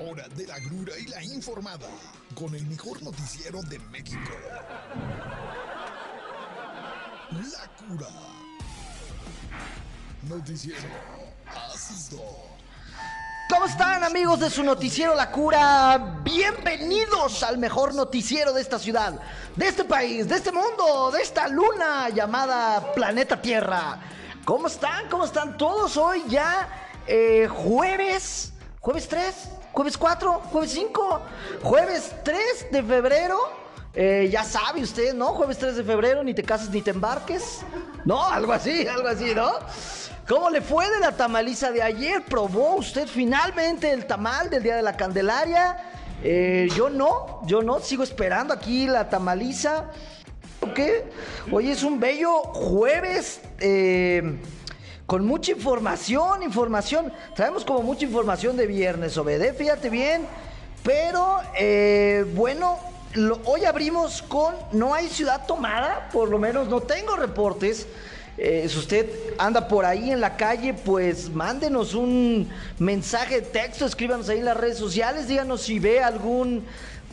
hora de la grura y la informada con el mejor noticiero de México. La cura. Noticiero ácido. ¿Cómo están amigos de su noticiero La Cura? Bienvenidos al mejor noticiero de esta ciudad, de este país, de este mundo, de esta luna llamada Planeta Tierra. ¿Cómo están? ¿Cómo están todos hoy ya? eh, jueves, jueves 3, jueves 4, jueves 5, jueves 3 de febrero. Eh, ya sabe usted, ¿no? Jueves 3 de febrero, ni te cases ni te embarques. No, algo así, algo así, ¿no? ¿Cómo le fue de la tamaliza de ayer? ¿Probó usted finalmente el tamal del Día de la Candelaria? Eh, yo no, yo no, sigo esperando aquí la tamaliza. ¿Qué? Hoy es un bello jueves eh, con mucha información, información. Traemos como mucha información de viernes, Obede, fíjate bien. Pero eh, bueno, hoy abrimos con no hay ciudad tomada, por lo menos no tengo reportes. Eh, si usted anda por ahí en la calle, pues mándenos un mensaje de texto, escríbanos ahí en las redes sociales, díganos si ve algún,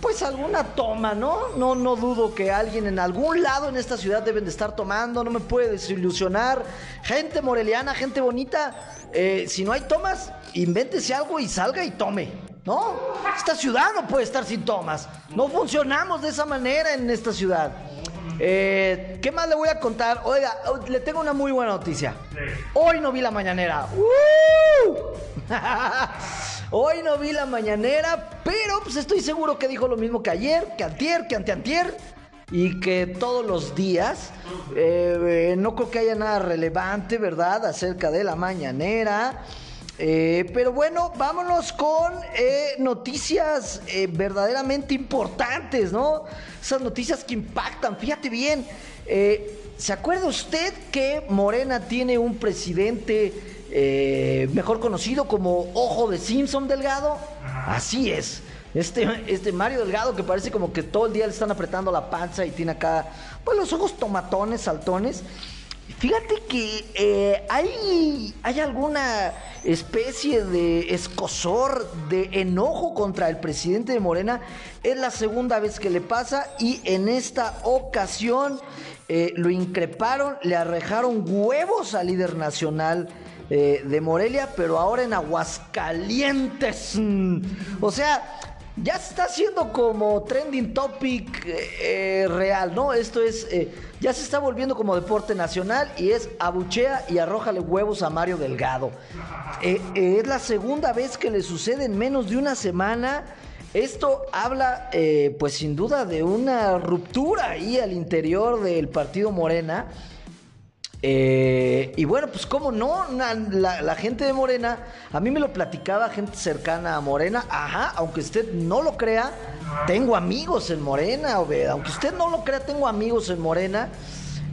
pues alguna toma, ¿no? No, no dudo que alguien en algún lado en esta ciudad deben de estar tomando, no me puede desilusionar. Gente moreliana, gente bonita, eh, si no hay tomas, invéntese algo y salga y tome. ¿No? Esta ciudad no puede estar sin tomas. No funcionamos de esa manera en esta ciudad. Eh, ¿Qué más le voy a contar? Oiga, le tengo una muy buena noticia. Hoy no vi la mañanera. ¡Uh! Hoy no vi la mañanera, pero pues estoy seguro que dijo lo mismo que ayer, que antier, que anteantier. Y que todos los días, eh, no creo que haya nada relevante, ¿verdad? Acerca de la mañanera. Eh, pero bueno, vámonos con eh, noticias verdaderamente importantes, ¿no? Esas noticias que impactan. Fíjate bien, ¿se acuerda usted que Morena tiene un presidente eh, mejor conocido como Ojo de Simpson Delgado? Así es. Este, este Mario Delgado que parece como que todo el día le están apretando la panza y tiene acá, pues los ojos tomatones, saltones. Fíjate que eh, hay, hay alguna especie de escosor, de enojo contra el presidente de Morena. Es la segunda vez que le pasa y en esta ocasión eh, lo increparon, le arrejaron huevos al líder nacional de Morelia, pero ahora en Aguascalientes. Mm. O sea, ya está haciendo como trending topic eh, eh, real, ¿no? Esto es, eh, ya se está volviendo como deporte nacional y es abuchea y arrójale huevos a Mario Delgado. Es la segunda vez que le sucede en menos de una semana. Esto habla, pues sin duda, de una ruptura ahí al interior del partido Morena. Eh, y bueno, pues cómo no, la gente de Morena, a mí me lo platicaba gente cercana a Morena, ajá, aunque usted no lo crea, tengo amigos en Morena, Obed, aunque usted no lo crea, tengo amigos en Morena,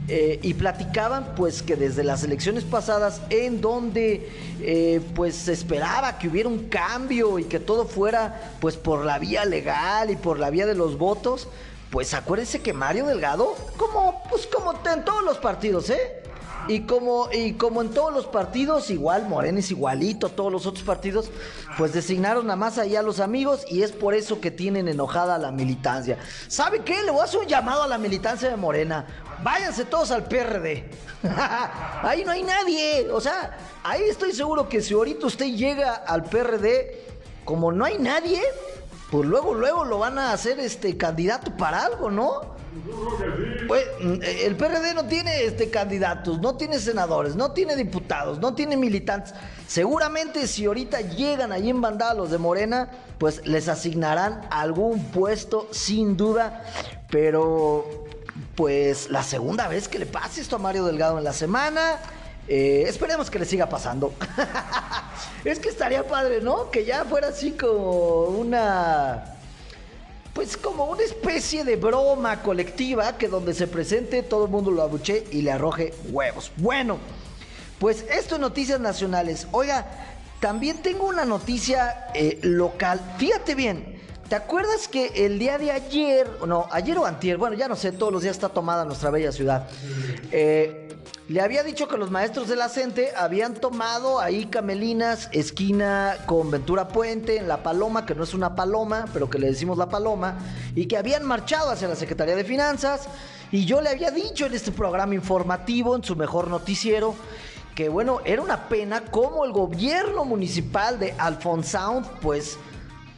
eh, y platicaban pues que desde las elecciones pasadas, en donde eh, pues se esperaba que hubiera un cambio y que todo fuera pues por la vía legal y por la vía de los votos, pues acuérdense que Mario Delgado, como pues como en todos los partidos, ¿eh? Y como, y como en todos los partidos, igual Morena es igualito, todos los otros partidos, pues designaron nada más ahí a los amigos y es por eso que tienen enojada a la militancia. ¿Sabe qué? Le voy a hacer un llamado a la militancia de Morena. Váyanse todos al PRD. ahí no hay nadie. O sea, ahí estoy seguro que si ahorita usted llega al PRD, como no hay nadie, pues luego, luego lo van a hacer este candidato para algo, ¿no? Pues mm, el PRD no tiene este candidatos, no tiene senadores, no tiene diputados, no tiene militantes. Seguramente si ahorita llegan ahí en bandada los de Morena, pues les asignarán algún puesto sin duda, pero pues la segunda vez que le pase esto a Mario Delgado en la semana, eh, esperemos que le siga pasando. es que estaría padre, ¿no? Que ya fuera así como una pues como una especie de broma colectiva que donde se presente todo el mundo lo abuche y le arroje huevos. Bueno, pues esto es noticias nacionales. Oiga, también tengo una noticia eh, local. Fíjate bien, ¿te acuerdas que el día de ayer, no, ayer o antier, bueno, ya no sé, todos los días está tomada nuestra bella ciudad. Eh, le había dicho que los maestros de la habían tomado ahí Camelinas, esquina con Ventura Puente, en La Paloma, que no es una paloma, pero que le decimos La Paloma, y que habían marchado hacia la Secretaría de Finanzas. Y yo le había dicho en este programa informativo, en su mejor noticiero, que bueno, era una pena cómo el gobierno municipal de Alfonsound, pues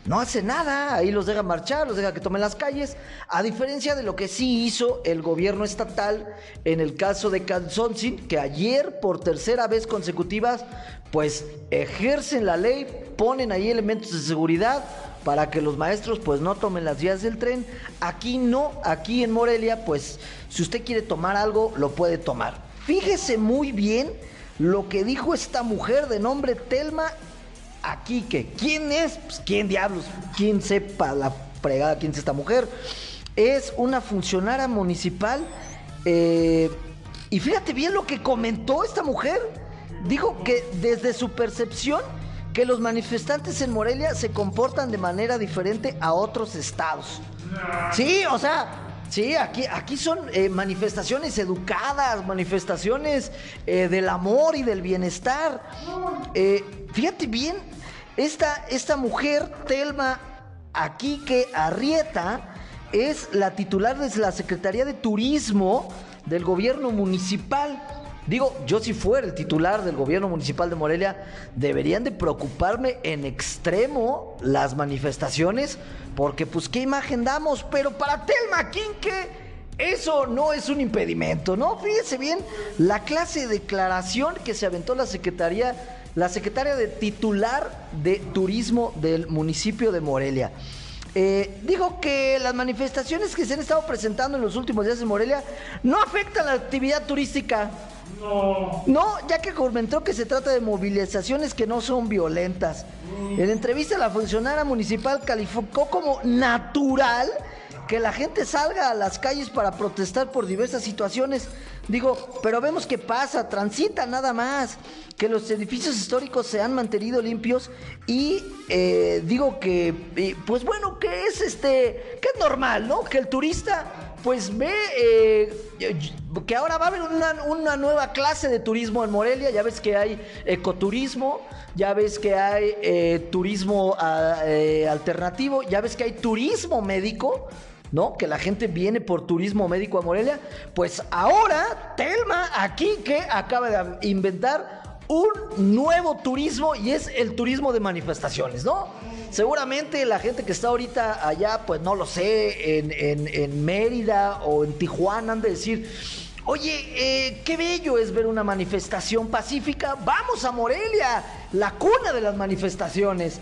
no hace nada, ahí los deja marchar, los deja que tomen las calles, a diferencia de lo que sí hizo el gobierno estatal en el caso de Calzoncin, que ayer por tercera vez consecutivas, pues ejercen la ley, ponen ahí elementos de seguridad para que los maestros pues no tomen las vías del tren. Aquí no, aquí en Morelia, pues si usted quiere tomar algo, lo puede tomar. Fíjese muy bien lo que dijo esta mujer de nombre Telma aquí que quién es, pues quién diablos, quién sepa la fregada quién es esta mujer. Es una funcionaria municipal eh, y fíjate bien lo que comentó esta mujer. Dijo que desde su percepción que los manifestantes en Morelia se comportan de manera diferente a otros estados. Sí, o sea, Sí, aquí, aquí son eh, manifestaciones educadas, manifestaciones eh, del amor y del bienestar. fíjate bien esta, esta mujer, Telma Aquique Arrieta, es la titular de la Secretaría de Turismo del gobierno municipal. Digo, yo si fuera el titular del gobierno municipal de Morelia, deberían de preocuparme en extremo las manifestaciones, porque pues qué imagen damos, pero para Telma Quinque eso no es un impedimento, ¿no? Fíjese bien la clase de declaración que se aventó la Secretaría la secretaria de titular de turismo del municipio de Morelia. Eh, dijo que las manifestaciones que se han estado presentando en los últimos días en Morelia no afectan la actividad turística. No. No, ya que comentó que se trata de movilizaciones que no son violentas. En entrevista, la funcionaria municipal calificó como natural que la gente salga a las calles para protestar por diversas situaciones. Digo, pero vemos que pasa, transita nada más, que los edificios históricos se han mantenido limpios y eh, digo que, pues bueno, que es este, que es normal, ¿no? Que el turista pues ve eh, que ahora va a haber una, nueva clase de turismo en Morelia, ya ves que hay ecoturismo, ya ves que hay eh, turismo ah, alternativo, ya ves que hay turismo médico. ¿no? Que la gente viene por turismo médico a Morelia. Pues ahora, Telma, aquí que acaba de inventar un nuevo turismo y es el turismo de manifestaciones, ¿no? Seguramente la gente que está ahorita allá, pues no lo sé, en, Mérida o en Tijuana han de decir, oye, eh, qué bello es ver una manifestación pacífica, vamos a Morelia, la cuna de las manifestaciones.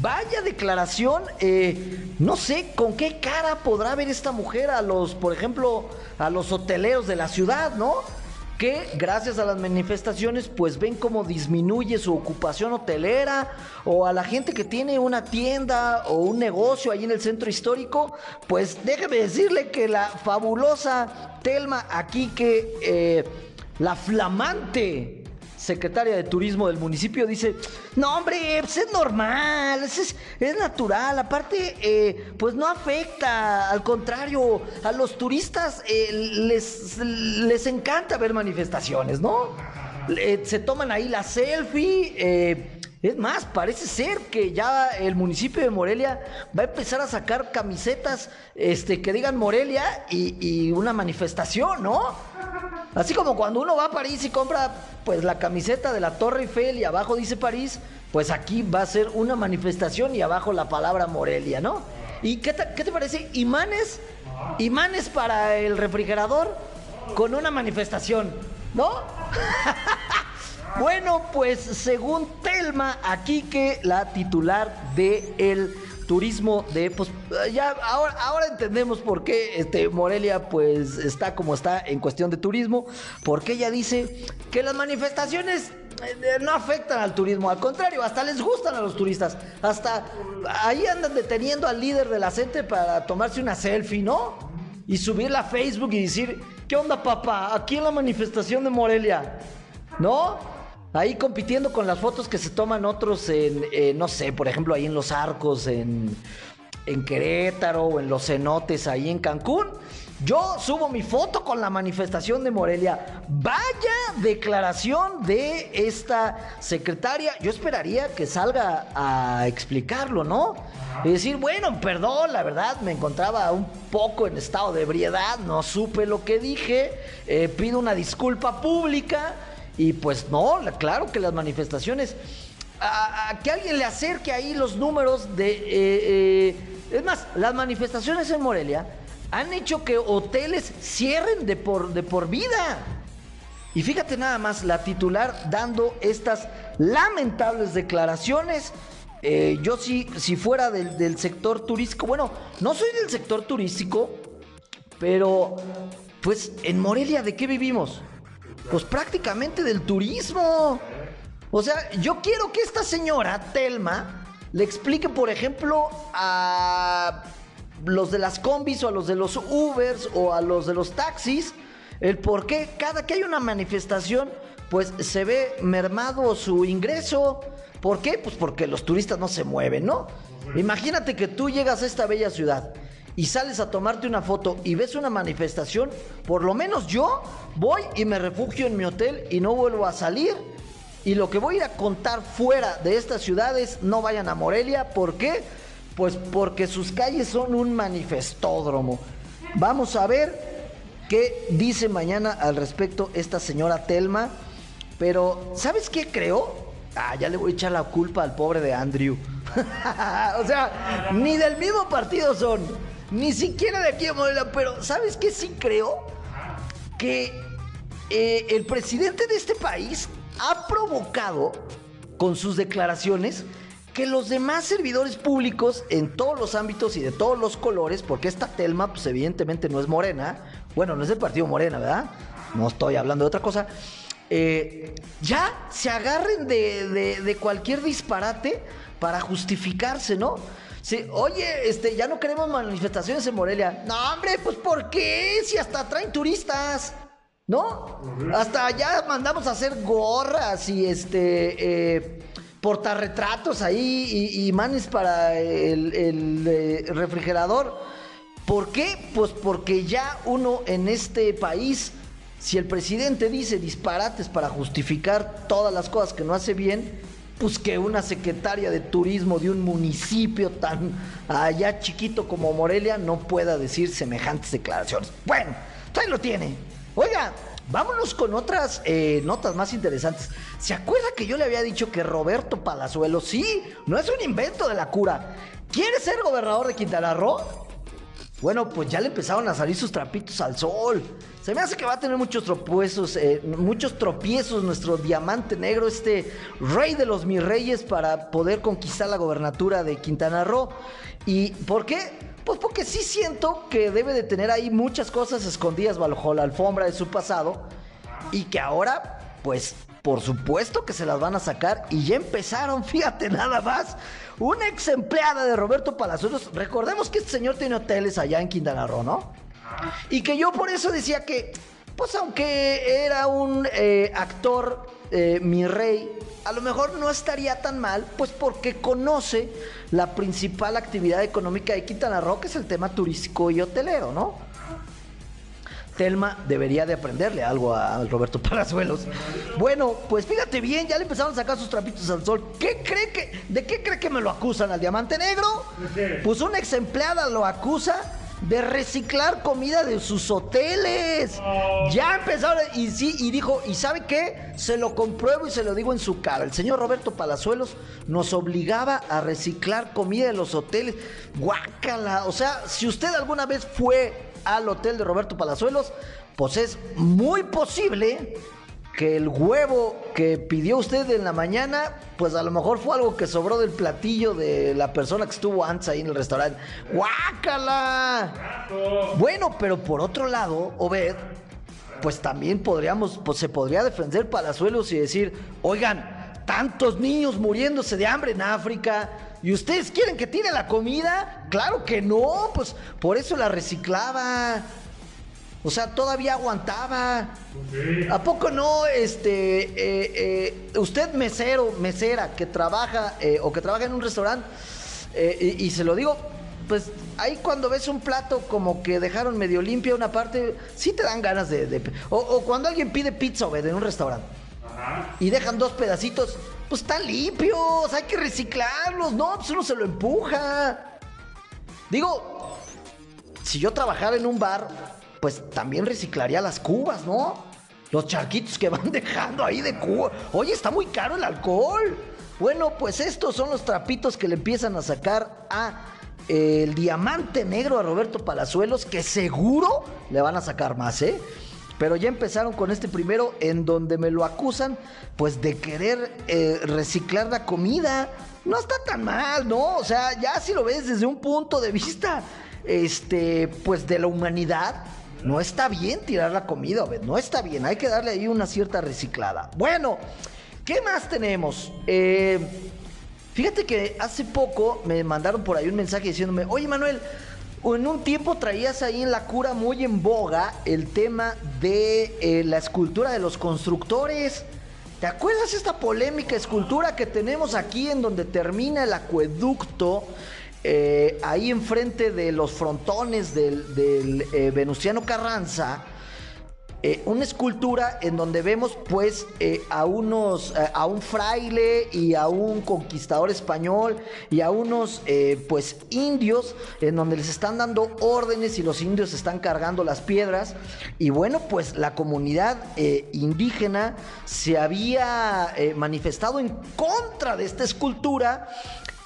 Vaya declaración, eh, no sé con qué cara podrá ver esta mujer a los, por ejemplo, a los hoteleros de la ciudad, ¿no? Que gracias a las manifestaciones pues ven cómo disminuye su ocupación hotelera o a la gente que tiene una tienda o un negocio ahí en el centro histórico, pues déjeme decirle que la fabulosa Telma aquí que eh, la flamante secretaria de turismo del municipio dice, no hombre, pues es normal, es, es, natural, aparte, eh, pues no afecta, al contrario, a los turistas eh, les, les encanta ver manifestaciones, ¿no? se toman ahí la selfie. Es más, parece ser que ya el municipio de Morelia va a empezar a sacar camisetas este, que digan Morelia y, y una manifestación, ¿no? Así como cuando uno va a París y compra pues la camiseta de la Torre Eiffel y abajo dice París, pues aquí va a ser una manifestación y abajo la palabra Morelia, ¿no? ¿Y qué te, qué te parece? Imanes, imanes para el refrigerador con una manifestación, ¿no? bueno, pues según Telma, aquí que la titular de el turismo de pues ya ahora, entendemos por qué este Morelia pues está como está en cuestión de turismo, porque ella dice que las manifestaciones eh, no afectan al turismo, al contrario, hasta les gustan a los turistas, hasta ahí andan deteniendo al líder de la gente para tomarse una selfie, ¿no? Y subirla a Facebook y decir, ¿qué onda papá? Aquí en la manifestación de Morelia, ¿no? Ahí compitiendo con las fotos que se toman otros en, no sé, por ejemplo, ahí en los arcos, en, en Querétaro o en los cenotes ahí en Cancún. Yo subo mi foto con la manifestación de Morelia. Vaya declaración de esta secretaria. Yo esperaría que salga a explicarlo, ¿no? Y decir, bueno, perdón, la verdad me encontraba un poco en estado de ebriedad, no supe lo que dije, eh, pido una disculpa pública y pues no, claro que las manifestaciones, a, que alguien le acerque ahí los números de... Eh, eh, es más, las manifestaciones en Morelia han hecho que hoteles cierren de por, de por vida. Y fíjate nada más, la titular dando estas lamentables declaraciones. Eh, yo si, si fuera del, del, sector turístico, bueno, no soy del sector turístico, pero pues en Morelia, ¿de qué vivimos? Pues prácticamente del turismo. O sea, yo quiero que esta señora, Telma, le explique, por ejemplo, a los de las combis o a los de los Ubers o a los de los taxis, el por qué cada que hay una manifestación, pues se ve mermado su ingreso. ¿Por qué? Pues porque los turistas no se mueven, ¿no? Imagínate que tú llegas a esta bella ciudad y sales a tomarte una foto y ves una manifestación, por lo menos yo voy y me refugio en mi hotel y no vuelvo a salir. Y lo que voy a ir a contar fuera de estas ciudades, no vayan a Morelia, ¿por qué? Pues porque sus calles son un manifestódromo. Vamos a ver qué dice mañana al respecto esta señora Telma. Pero, ¿sabes qué creo? Ah, ya le voy a echar la culpa al pobre de Andrew. o sea, ni del mismo partido son. Ni siquiera de aquí a Morelia. Pero, ¿sabes qué sí creo? Que eh, el presidente de este país ha provocado con sus declaraciones que los demás servidores públicos en todos los ámbitos y de todos los colores, porque esta Telma, pues evidentemente no es morena, bueno, no es del partido morena, ¿verdad? No estoy hablando de otra cosa. Eh, ya se agarren de, cualquier disparate para justificarse, ¿no? Sí, oye, este, ya no queremos manifestaciones en Morelia. No, hombre, pues ¿por qué? Si hasta traen turistas. ¿No? Hasta ya mandamos a hacer gorras y este eh, portarretratos ahí y, manes para el, eh, refrigerador. ¿Por qué? Pues porque ya uno en este país, si el presidente dice disparates para justificar todas las cosas que no hace bien, que una secretaria de turismo de un municipio tan allá chiquito como Morelia no pueda decir semejantes declaraciones. Bueno, ahí lo tiene. Oiga, vámonos con otras eh, notas más interesantes. ¿Se acuerda que yo le había dicho que Roberto Palazuelo, sí, no es un invento de la cura, quiere ser gobernador de Quintana Roo? Bueno, pues ya le empezaron a salir sus trapitos al sol. Se me hace que va a tener muchos tropiezos, eh, muchos tropiezos nuestro diamante negro, este rey de los mis reyes, para poder conquistar la gobernatura de Quintana Roo. ¿Y por qué? Pues porque sí siento que debe de tener ahí muchas cosas escondidas bajo la alfombra de su pasado y que ahora, pues, por supuesto que se las van a sacar y ya empezaron, fíjate nada más, una ex empleada de Roberto Palazuelos, recordemos que este señor tiene hoteles allá en Quintana Roo, ¿no? Y que yo por eso decía que, pues aunque era un eh, actor, eh, mi rey, a lo mejor no estaría tan mal, pues porque conoce la principal actividad económica de Quintana Roo, que es el tema turístico y hotelero, ¿no? Telma debería de aprenderle algo a Roberto Palazuelos. Bueno, pues fíjate bien, ya le empezaron a sacar sus trapitos al sol. ¿Qué cree que, ¿De qué cree que me lo acusan al diamante negro? Pues una ex empleada lo acusa de reciclar comida de sus hoteles. Ya empezaron y sí, y dijo, ¿y sabe qué? Se lo compruebo y se lo digo en su cara. El señor Roberto Palazuelos nos obligaba a reciclar comida de los hoteles. Guácala. O sea, si usted alguna vez fue al hotel de Roberto Palazuelos, pues es muy posible que el huevo que pidió usted en la mañana, pues a lo mejor fue algo que sobró del platillo de la persona que estuvo antes ahí en el restaurante. ¡Guácala! Bueno, pero por otro lado, Obed, pues también podríamos, pues se podría defender Palazuelos y decir, oigan, tantos niños muriéndose de hambre en África. ¿Y ustedes quieren que tire la comida? Claro que no, pues por eso la reciclaba. O sea, todavía aguantaba. ¿A poco no, este, eh, eh, usted mesero, mesera, que trabaja eh, o que trabaja en un restaurante, y, se lo digo pues ahí cuando ves un plato como que dejaron medio limpia una parte, sí te dan ganas de... de- o, o cuando alguien pide pizza, güey, en un restaurante. Y dejan dos pedacitos, pues están limpios, hay que reciclarlos, no, pues uno se lo empuja. Digo, si yo trabajara en un bar, pues también reciclaría las cubas, ¿no? Los charquitos que van dejando ahí de cuba. Oye, está muy caro el alcohol. Bueno, pues estos son los trapitos que le empiezan a sacar a eh, el diamante negro a Roberto Palazuelos, que seguro le van a sacar más, ¿eh? Pero ya empezaron con este primero en donde me lo acusan pues de querer eh, reciclar la comida. No está tan mal, ¿no? O sea, ya si lo ves desde un punto de vista este pues de la humanidad, no está bien tirar la comida, no está bien, hay que darle ahí una cierta reciclada. Bueno, ¿qué más tenemos? Eh, Fíjate que hace poco me mandaron por ahí un mensaje diciéndome, oye Manuel, en un tiempo traías ahí en la cura muy en boga el tema de eh, la escultura de los constructores. ¿Te acuerdas esta polémica escultura que tenemos aquí en donde termina el acueducto? eh, ahí enfrente de los frontones del, del, eh, Venustiano Carranza. Eh, una escultura en donde vemos pues eh, a unos eh, a un fraile y a un conquistador español y a unos pues indios en donde les están dando órdenes y los indios están cargando las piedras. Y bueno pues la comunidad indígena se había manifestado en contra de esta escultura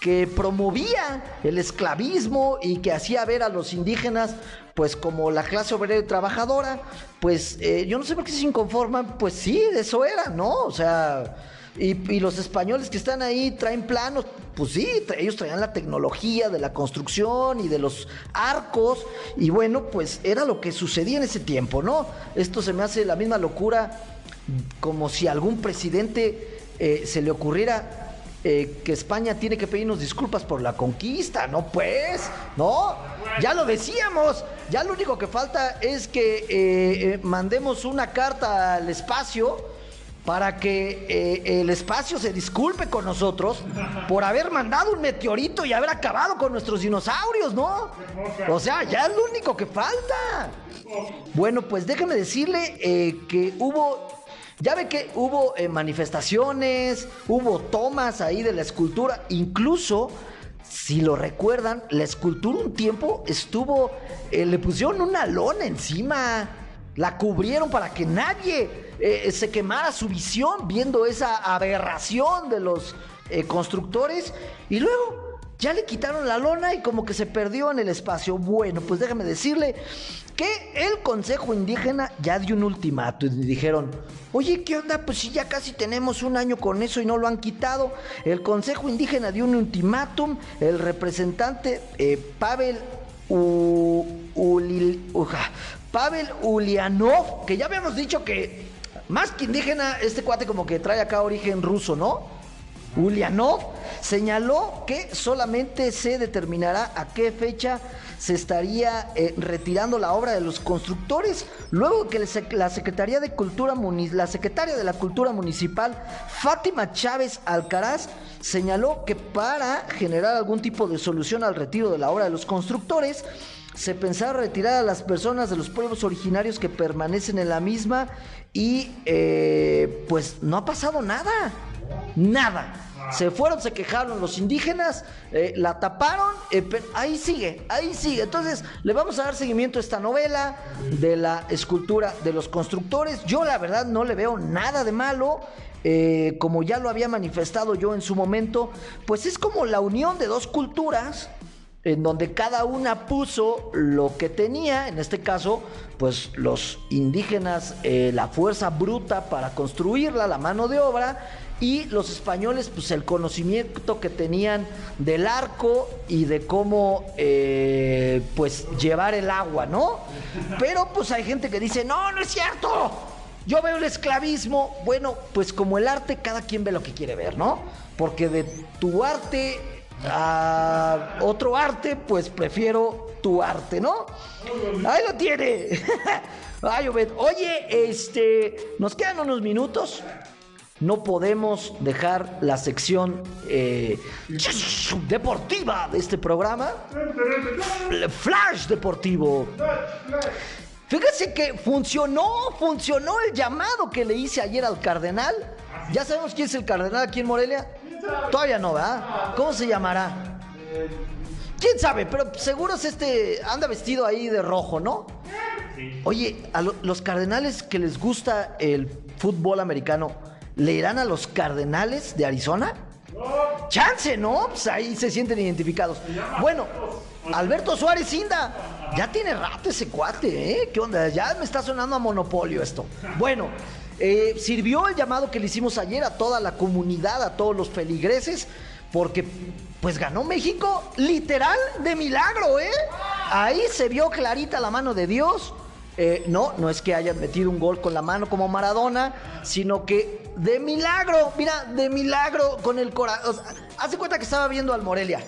que promovía el esclavismo y que hacía ver a los indígenas pues como la clase obrera y trabajadora, pues eh, yo no sé por qué se inconforman, pues sí, eso era, ¿no? O sea, y, los españoles que están ahí traen planos, pues sí, ellos traían la tecnología de la construcción y de los arcos, y bueno, pues era lo que sucedía en ese tiempo, ¿no? Esto se me hace la misma locura como si algún presidente eh, se le ocurriera eh, que España tiene que pedirnos disculpas por la conquista, ¿no? Pues, ¿no? Ya lo decíamos, ya lo único que falta es que eh, eh, mandemos una carta al espacio para que eh, el espacio se disculpe con nosotros por haber mandado un meteorito y haber acabado con nuestros dinosaurios, ¿no? O sea, ya es lo único que falta. Bueno, pues déjame decirle que hubo ya ve que hubo eh, manifestaciones, hubo tomas ahí de la escultura, incluso, si lo recuerdan, la escultura un tiempo estuvo, eh, le pusieron una lona encima, la cubrieron para que nadie eh, se quemara su visión viendo esa aberración de los constructores. Y luego ya le quitaron la lona y como que se perdió en el espacio. Bueno, pues déjame decirle que el Consejo Indígena ya dio un ultimato y dijeron, oye, ¿qué onda? Pues si ya casi tenemos un año con eso y no lo han quitado. El Consejo Indígena dio un ultimátum, el representante eh, Pavel U- Pavel Ulianov, que ya habíamos dicho que más que indígena, este cuate como que trae acá origen ruso, ¿no? Ulianov señaló que solamente se determinará a qué fecha se estaría eh, retirando la obra de los constructores, luego que la Secretaría de Cultura la secretaria de la Cultura Municipal, Fátima Chávez Alcaraz, señaló que para generar algún tipo de solución al retiro de la obra de los constructores, se pensaba retirar a las personas de los pueblos originarios que permanecen en la misma y eh, pues no ha pasado nada. Nada. Se fueron, se quejaron los indígenas, eh, la taparon, eh, pero ahí sigue, ahí sigue. Entonces, le vamos a dar seguimiento a esta novela de la escultura de los constructores. Yo, la verdad, no le veo nada de malo. Eh, como ya lo había manifestado yo en su momento, pues es como la unión de dos culturas en donde cada una puso lo que tenía, en este caso, pues los indígenas, la fuerza bruta para construirla, la mano de obra, y los españoles, pues el conocimiento que tenían del arco y de cómo, eh, pues, llevar el agua, ¿no? Pero, pues hay gente que dice, no, no es cierto, yo veo el esclavismo, bueno, pues como el arte, cada quien ve lo que quiere ver, ¿no? Porque de tu arte a otro arte, pues prefiero tu arte, ¿no? Ahí lo tiene. Ay, Obed. Oye, este, nos quedan unos minutos. No podemos dejar la sección eh, deportiva de este programa. Flash deportivo. Fíjese que funcionó, funcionó el llamado que le hice ayer al cardenal. ¿Ya sabemos quién es el cardenal aquí en Morelia? Todavía no, ¿verdad? ¿Cómo se llamará? ¿Quién sabe? Pero seguro es este, anda vestido ahí de rojo, ¿no? Oye, a lo- los cardenales que les gusta el fútbol americano, ¿le irán a los cardenales de Arizona? Chance, ¿no? Pues ahí se sienten identificados. Bueno, Alberto Suárez Inda. Ya tiene rato ese cuate, ¿eh? ¿Qué onda? Ya me está sonando a monopolio esto. Bueno, eh, sirvió el llamado que le hicimos ayer a toda la comunidad, a todos los feligreses, porque pues ganó México literal de milagro, ¿eh? Ahí se vio clarita la mano de Dios. Eh, no, no es que hayan metido un gol con la mano como Maradona, sino que de milagro, mira, de milagro con el corazón. hace cuenta que estaba viendo al Morelia.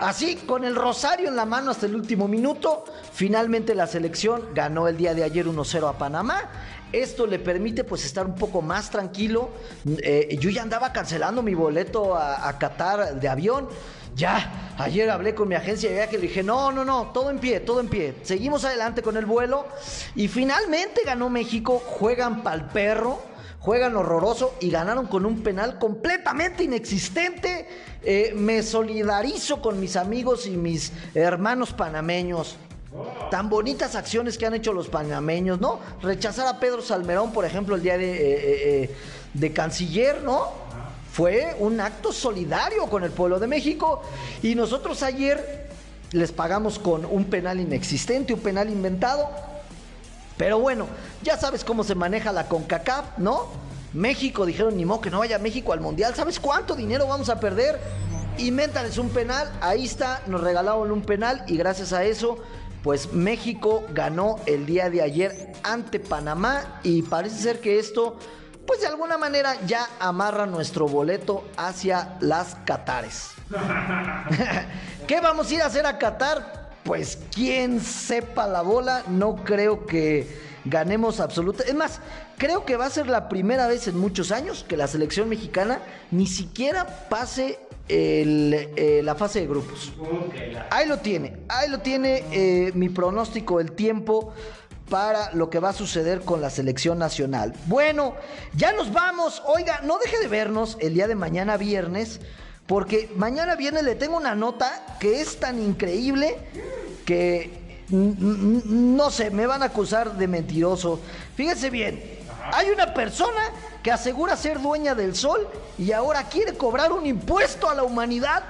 Así, con el rosario en la mano hasta el último minuto, finalmente la selección ganó el día de ayer 1-0 a Panamá. Esto le permite pues estar un poco más tranquilo. Eh, yo ya andaba cancelando mi boleto a, a Qatar de avión. Ya, ayer hablé con mi agencia de viaje y le dije, no, no, no, todo en pie, todo en pie. Seguimos adelante con el vuelo. Y finalmente ganó México, juegan pa'l perro juegan horroroso y ganaron con un penal completamente inexistente. Eh, me solidarizo con mis amigos y mis hermanos panameños. Tan bonitas acciones que han hecho los panameños, ¿no? Rechazar a Pedro Salmerón, por ejemplo, el día de, eh, eh, de canciller, ¿no? Fue un acto solidario con el pueblo de México. Y nosotros ayer les pagamos con un penal inexistente, un penal inventado. Pero bueno, ya sabes cómo se maneja la CONCACAF, ¿no? México dijeron, ni modo que no vaya México al Mundial. ¿Sabes cuánto dinero vamos a perder? Invéntales un penal, ahí está, nos regalaron un penal y gracias a eso, pues México ganó el día de ayer ante Panamá y parece ser que esto, pues de alguna manera ya amarra nuestro boleto hacia las Qatares. ¿Qué vamos a ir a hacer a Qatar? Pues quien sepa la bola, no creo que ganemos absoluta. Es más, creo que va a ser la primera vez en muchos años que la selección mexicana ni siquiera pase el, eh, la fase de grupos. Ahí lo tiene, ahí lo tiene eh, mi pronóstico del tiempo para lo que va a suceder con la selección nacional. Bueno, ya nos vamos. Oiga, no deje de vernos el día de mañana viernes, porque mañana viernes le tengo una nota que es tan increíble que no sé, me van a acusar de mentiroso. Fíjese bien, hay una persona que asegura ser dueña del sol y ahora quiere cobrar un impuesto a la humanidad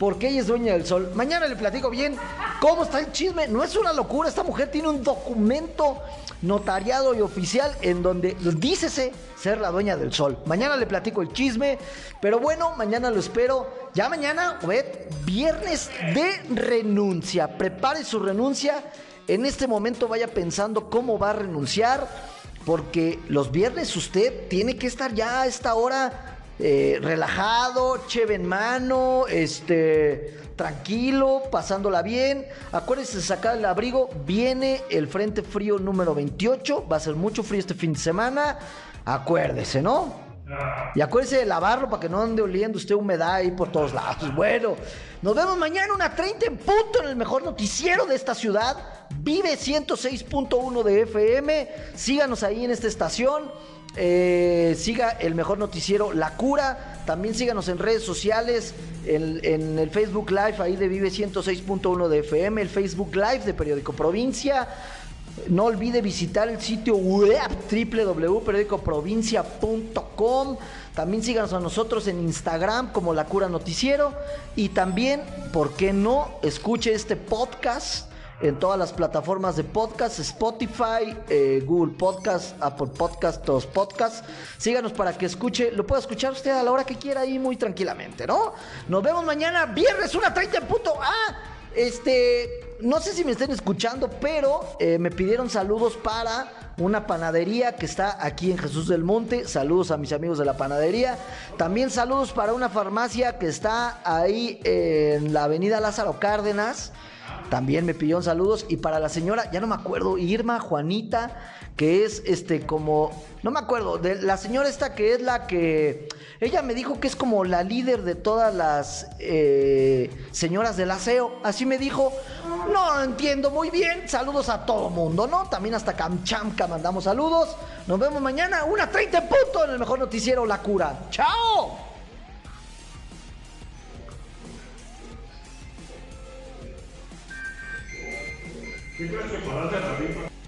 porque ella es dueña del sol. Mañana le platico bien cómo está el chisme. No es una locura, esta mujer tiene un documento notariado y oficial en donde dícese ser la dueña del sol. Mañana le platico el chisme, pero bueno, mañana lo espero. Ya mañana, Obed, viernes de renuncia. Prepare su renuncia. En este momento vaya pensando cómo va a renunciar, porque los viernes usted tiene que estar ya a esta hora eh, relajado, cheve en mano, este, tranquilo, pasándola bien. Acuérdese de sacar el abrigo. Viene el Frente Frío número 28. Va a ser mucho frío este fin de semana. Acuérdese, ¿no? Y acuérdese de lavarlo para que no ande oliendo usted humedad ahí por todos lados. Bueno, nos vemos mañana una 30 en punto en el mejor noticiero de esta ciudad. Vive 106.1 de FM. Síganos ahí en esta estación. Eh, siga el mejor noticiero La Cura. También síganos en redes sociales, en, el Facebook Live ahí de Vive 106.1 de FM, el Facebook Live de Periódico Provincia. No olvide visitar el sitio web www.periodicoprovincia.com. También síganos a nosotros en Instagram como La Cura Noticiero. Y también, ¿por qué no? Escuche este podcast en todas las plataformas de podcast, Spotify, eh, Google Podcast, Apple Podcast, todos podcasts. Síganos para que escuche, lo pueda escuchar usted a la hora que quiera y muy tranquilamente, ¿no? Nos vemos mañana, viernes, una 30 en punto. Ah, este, no sé si me estén escuchando, pero eh, me pidieron saludos para una panadería que está aquí en Jesús del Monte. Saludos a mis amigos de la panadería. También saludos para una farmacia que está ahí en la avenida Lázaro Cárdenas. También me pidió saludos. Y para la señora, ya no me acuerdo, Irma, Juanita, que es este como, no me acuerdo, de la señora esta que es la que, ella me dijo que es como la líder de todas las eh, señoras del aseo, así me dijo, no entiendo muy bien, saludos a todo mundo, ¿no? También hasta Camchamca mandamos saludos, nos vemos mañana, una 30 en punto en el mejor noticiero La Cura, ¡chao! ¿Qué crees que paraste a